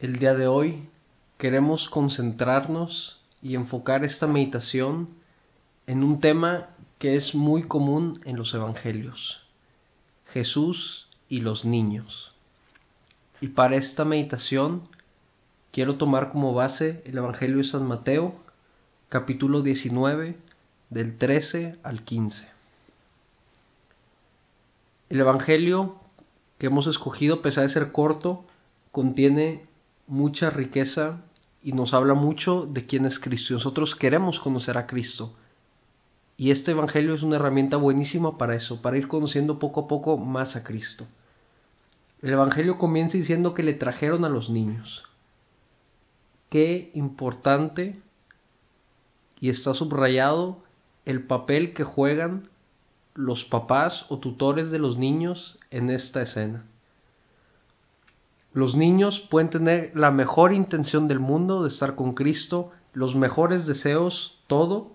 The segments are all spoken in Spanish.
El día de hoy queremos concentrarnos y enfocar esta meditación en un tema que es muy común en los evangelios, Jesús y los niños. Y para esta meditación quiero tomar como base el Evangelio de San Mateo, capítulo 19, del 13 al 15. El Evangelio que hemos escogido, a pesar de ser corto, contiene mucha riqueza y nos habla mucho de quién es Cristo. Nosotros queremos conocer a Cristo. Y este Evangelio es una herramienta buenísima para eso, para ir conociendo poco a poco más a Cristo. El Evangelio comienza diciendo que le trajeron a los niños. Qué importante, y está subrayado, el papel que juegan los papás o tutores de los niños en esta escena. Los niños pueden tener la mejor intención del mundo de estar con Cristo, los mejores deseos, todo,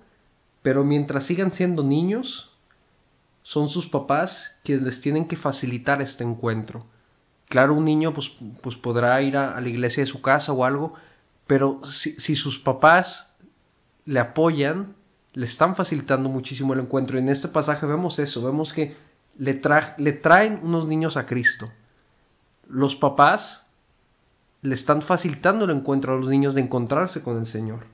pero mientras sigan siendo niños, son sus papás quienes les tienen que facilitar este encuentro. Claro, un niño pues, pues podrá ir a, la iglesia de su casa o algo, pero si, sus papás le apoyan, le están facilitando muchísimo el encuentro. Y en este pasaje vemos eso, vemos que le, le traen unos niños a Cristo los papás le están facilitando el encuentro a los niños de encontrarse con el Señor.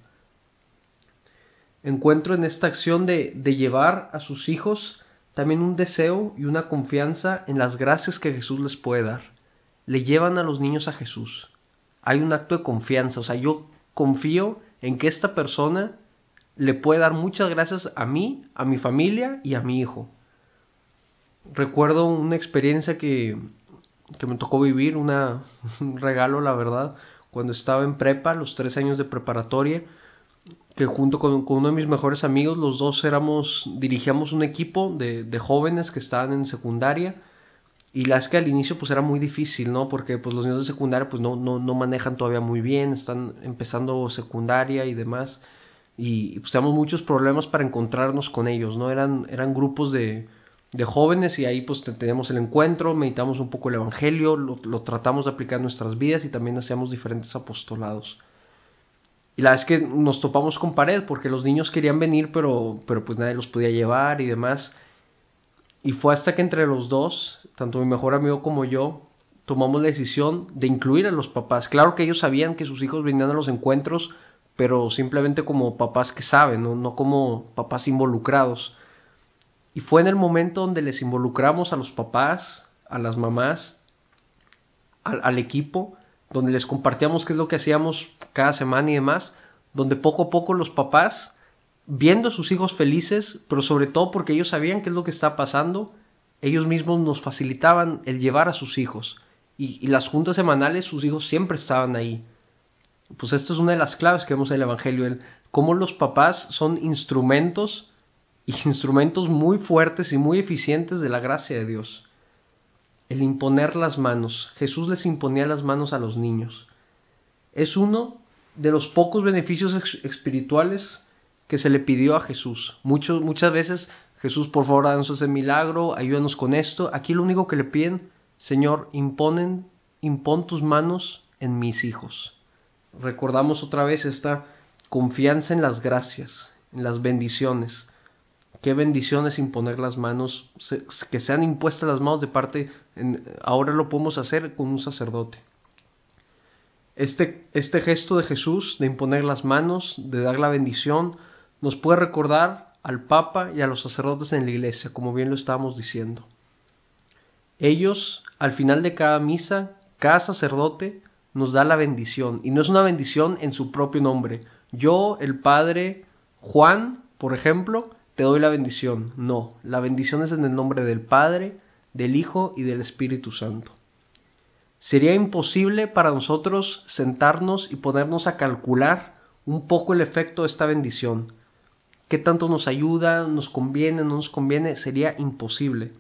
Encuentro en esta acción de, de llevar a sus hijos también un deseo y una confianza en las gracias que Jesús les puede dar. Le llevan a los niños a Jesús. Hay un acto de confianza, o sea, yo confío en que esta persona le puede dar muchas gracias a mí, a mi familia y a mi hijo. Recuerdo una experiencia que que me tocó vivir, un regalo, la verdad, cuando estaba en prepa, los tres años de preparatoria, que junto con, uno de mis mejores amigos, los dos éramos, dirigíamos un equipo de, de jóvenes que estaban en secundaria, y la es que al inicio pues era muy difícil, ¿no? Porque pues los niños de secundaria pues no, no, no manejan todavía muy bien, están empezando secundaria y demás, y, pues teníamos muchos problemas para encontrarnos con ellos, ¿no? Eran, eran grupos de, de jóvenes y ahí pues tenemos el encuentro, meditamos un poco el Evangelio, lo, tratamos de aplicar en nuestras vidas y también hacíamos diferentes apostolados. Y la vez que nos topamos con pared porque los niños querían venir pero, pero pues nadie los podía llevar y demás. Y fue hasta que entre los dos, tanto mi mejor amigo como yo, tomamos la decisión de incluir a los papás. Claro que ellos sabían que sus hijos venían a los encuentros, pero simplemente como papás que saben, no, no como papás involucrados. Y fue en el momento donde les involucramos a los papás, a las mamás, al, equipo, donde les compartíamos qué es lo que hacíamos cada semana y demás, donde poco a poco los papás, viendo a sus hijos felices, pero sobre todo porque ellos sabían qué es lo que está pasando, ellos mismos nos facilitaban el llevar a sus hijos. Y, las juntas semanales, sus hijos siempre estaban ahí. Pues esto es una de las claves que vemos en el Evangelio, el cómo los papás son instrumentos instrumentos muy fuertes y muy eficientes de la gracia de Dios. El imponer las manos. Jesús les imponía las manos a los niños. Es uno de los pocos beneficios espirituales que se le pidió a Jesús. muchas veces, Jesús, por favor, danos ese milagro, ayúdanos con esto. Aquí lo único que le piden, Señor, imponen, impon tus manos en mis hijos. Recordamos otra vez esta confianza en las gracias, en las bendiciones. Qué bendiciones imponer las manos, que sean impuestas las manos de parte, ahora lo podemos hacer con un sacerdote. Este, este gesto de Jesús, de imponer las manos, de dar la bendición, nos puede recordar al Papa y a los sacerdotes en la iglesia, como bien lo estábamos diciendo. Ellos, al final de cada misa, cada sacerdote nos da la bendición, y no es una bendición en su propio nombre. Yo, el Padre Juan, por ejemplo, te doy la bendición. No, la bendición es en el nombre del Padre, del Hijo y del Espíritu Santo. Sería imposible para nosotros sentarnos y ponernos a calcular un poco el efecto de esta bendición. ¿Qué tanto nos ayuda? ¿Nos conviene? ¿No nos conviene? Sería imposible.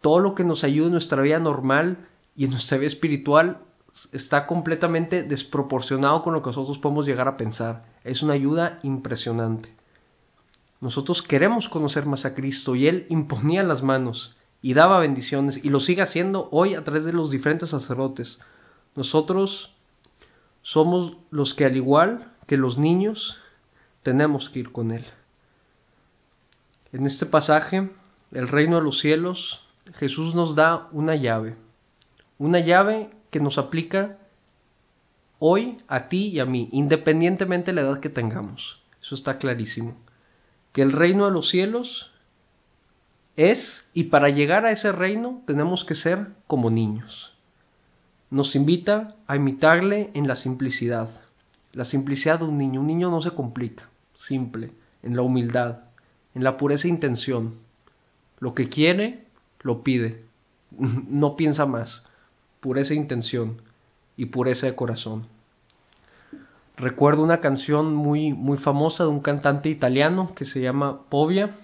Todo lo que nos ayuda en nuestra vida normal y en nuestra vida espiritual está completamente desproporcionado con lo que nosotros podemos llegar a pensar. Es una ayuda impresionante. Nosotros queremos conocer más a Cristo y Él imponía las manos y daba bendiciones y lo sigue haciendo hoy a través de los diferentes sacerdotes. Nosotros somos los que al igual que los niños tenemos que ir con Él. En este pasaje, el reino de los cielos, Jesús nos da una llave, una llave que nos aplica hoy a ti y a mí, independientemente de la edad que tengamos. Eso está clarísimo. Que el reino de los cielos es, y para llegar a ese reino tenemos que ser como niños. Nos invita a imitarle en la simplicidad. La simplicidad de un niño. Un niño no se complica, simple, en la humildad, en la pureza intención. Lo que quiere, lo pide. No piensa más. Pureza intención y pureza de corazón. Recuerdo una canción muy, muy famosa de un cantante italiano que se llama Povia.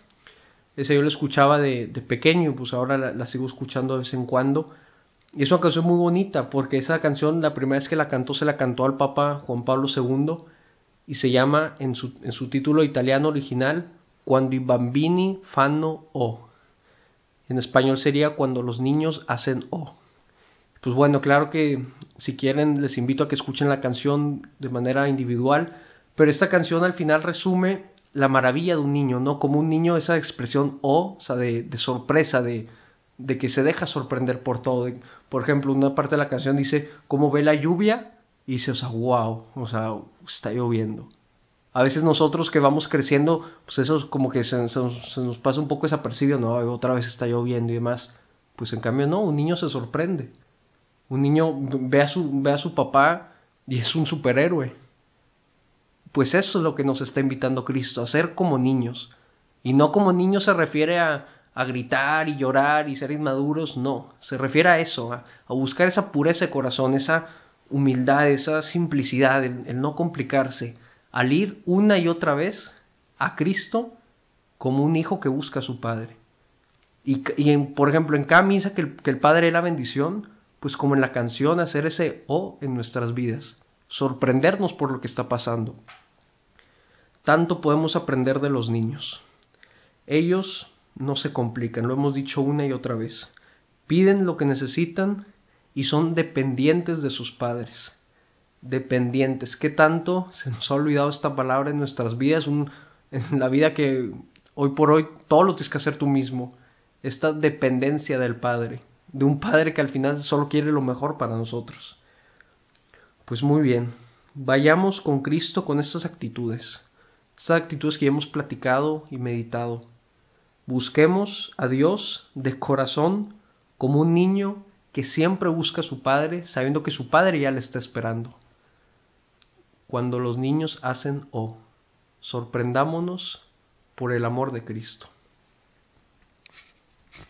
Esa yo la escuchaba de, pequeño, pues ahora la, sigo escuchando de vez en cuando. Y es una canción muy bonita, porque esa canción, la primera vez que la cantó, se la cantó al Papa Juan Pablo II, y se llama en su, en su título italiano original, Cuando i bambini fanno o. En español sería Cuando los niños hacen o. Pues bueno, claro que si quieren les invito a que escuchen la canción de manera individual, pero esta canción al final resume la maravilla de un niño, ¿no? Como un niño, esa expresión o, o sea, de, sorpresa, de, de, que se deja sorprender por todo. Por ejemplo, una parte de la canción dice, cómo ve la lluvia, y dice, o sea, wow, o sea, está lloviendo. A veces nosotros que vamos creciendo, pues eso como que se, se, nos pasa un poco desapercibido, ¿no? Otra vez está lloviendo y demás. Pues en cambio no, un niño se sorprende. Un niño ve a su, ve a su papá y es un superhéroe. Pues eso es lo que nos está invitando Cristo, a ser como niños. Y no como niños se refiere a, a gritar y llorar y ser inmaduros, no, se refiere a eso, a, buscar esa pureza de corazón, esa humildad, esa simplicidad, el, no complicarse, al ir una y otra vez a Cristo como un hijo que busca a su Padre. Y, y por ejemplo, en cada misa que el, que el Padre dé la bendición, pues como en la canción, hacer ese O en nuestras vidas, sorprendernos por lo que está pasando. Tanto podemos aprender de los niños. Ellos no se complican, lo hemos dicho una y otra vez. Piden lo que necesitan y son dependientes de sus padres. Dependientes. ¿Qué tanto se nos ha olvidado esta palabra en nuestras vidas? en la vida que hoy por hoy todo lo tienes que hacer tú mismo. Esta dependencia del Padre de un padre que al final solo quiere lo mejor para nosotros. Pues muy bien, vayamos con Cristo con estas actitudes, estas actitudes que hemos platicado y meditado. Busquemos a Dios de corazón como un niño que siempre busca a su padre sabiendo que su padre ya le está esperando. Cuando los niños hacen O, sorprendámonos por el amor de Cristo.